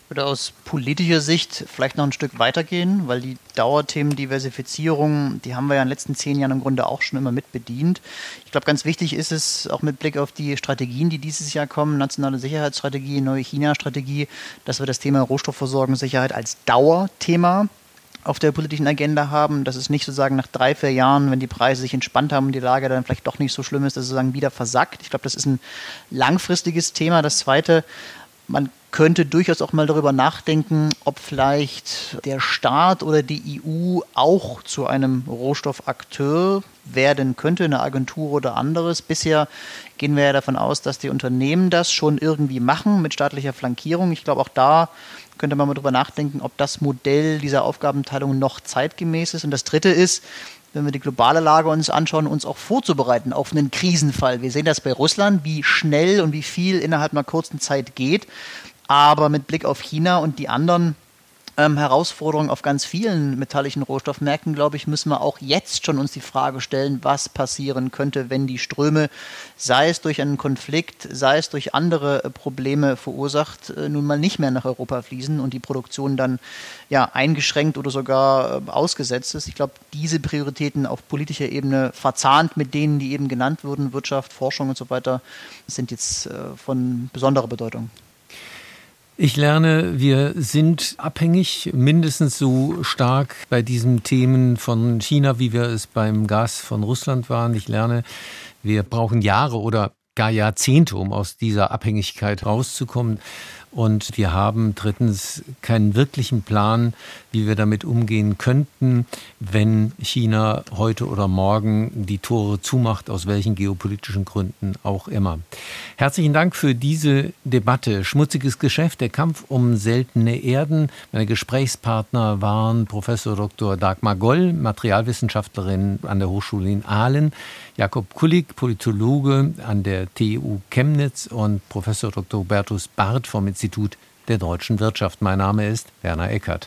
würde aus politischer Sicht vielleicht noch ein Stück weitergehen, weil die Dauerthemen Diversifizierung, die haben wir ja in den letzten zehn Jahren im Grunde auch schon immer mit bedient. Ich glaube, ganz wichtig ist es auch mit Blick auf die Strategien, die dieses Jahr kommen, nationale Sicherheitsstrategie, neue China-Strategie, dass wir das Thema Rohstoffversorgungssicherheit als Dauerthema auf der politischen Agenda haben, dass es nicht sozusagen nach drei, vier Jahren, wenn die Preise sich entspannt haben und die Lage dann vielleicht doch nicht so schlimm ist, dass es sozusagen wieder versackt. Ich glaube, das ist ein langfristiges Thema. Das zweite, man könnte durchaus auch mal darüber nachdenken, ob vielleicht der Staat oder die EU auch zu einem Rohstoffakteur werden könnte, eine Agentur oder anderes. Bisher gehen wir ja davon aus, dass die Unternehmen das schon irgendwie machen mit staatlicher Flankierung. Ich glaube, auch da könnte man mal darüber nachdenken, ob das Modell dieser Aufgabenteilung noch zeitgemäß ist. Und das Dritte ist, wenn wir die globale Lage uns anschauen, uns auch vorzubereiten auf einen Krisenfall. Wir sehen das bei Russland, wie schnell und wie viel innerhalb einer kurzen Zeit geht. Aber mit Blick auf China und die anderen ähm, Herausforderungen auf ganz vielen metallischen Rohstoffmärkten, glaube ich, müssen wir auch jetzt schon uns die Frage stellen, was passieren könnte, wenn die Ströme, sei es durch einen Konflikt, sei es durch andere äh, Probleme verursacht, äh, nun mal nicht mehr nach Europa fließen und die Produktion dann ja eingeschränkt oder sogar äh, ausgesetzt ist. Ich glaube, diese Prioritäten auf politischer Ebene verzahnt mit denen, die eben genannt wurden, Wirtschaft, Forschung und so weiter, sind jetzt äh, von besonderer Bedeutung. Ich lerne, wir sind abhängig, mindestens so stark bei diesen Themen von China, wie wir es beim Gas von Russland waren. Ich lerne, wir brauchen Jahre oder gar Jahrzehnte, um aus dieser Abhängigkeit rauszukommen. Und wir haben drittens keinen wirklichen Plan, wie wir damit umgehen könnten, wenn China heute oder morgen die Tore zumacht, aus welchen geopolitischen Gründen auch immer. Herzlichen Dank für diese Debatte. Schmutziges Geschäft, der Kampf um seltene Erden. Meine Gesprächspartner waren Professor Dr. Dagmar Goll, Materialwissenschaftlerin an der Hochschule in Aalen, Jakob Kulik, Politologe an der TU Chemnitz und Professor Dr. Hubertus Barth vom Institut der deutschen Wirtschaft. Mein Name ist Werner Eckert.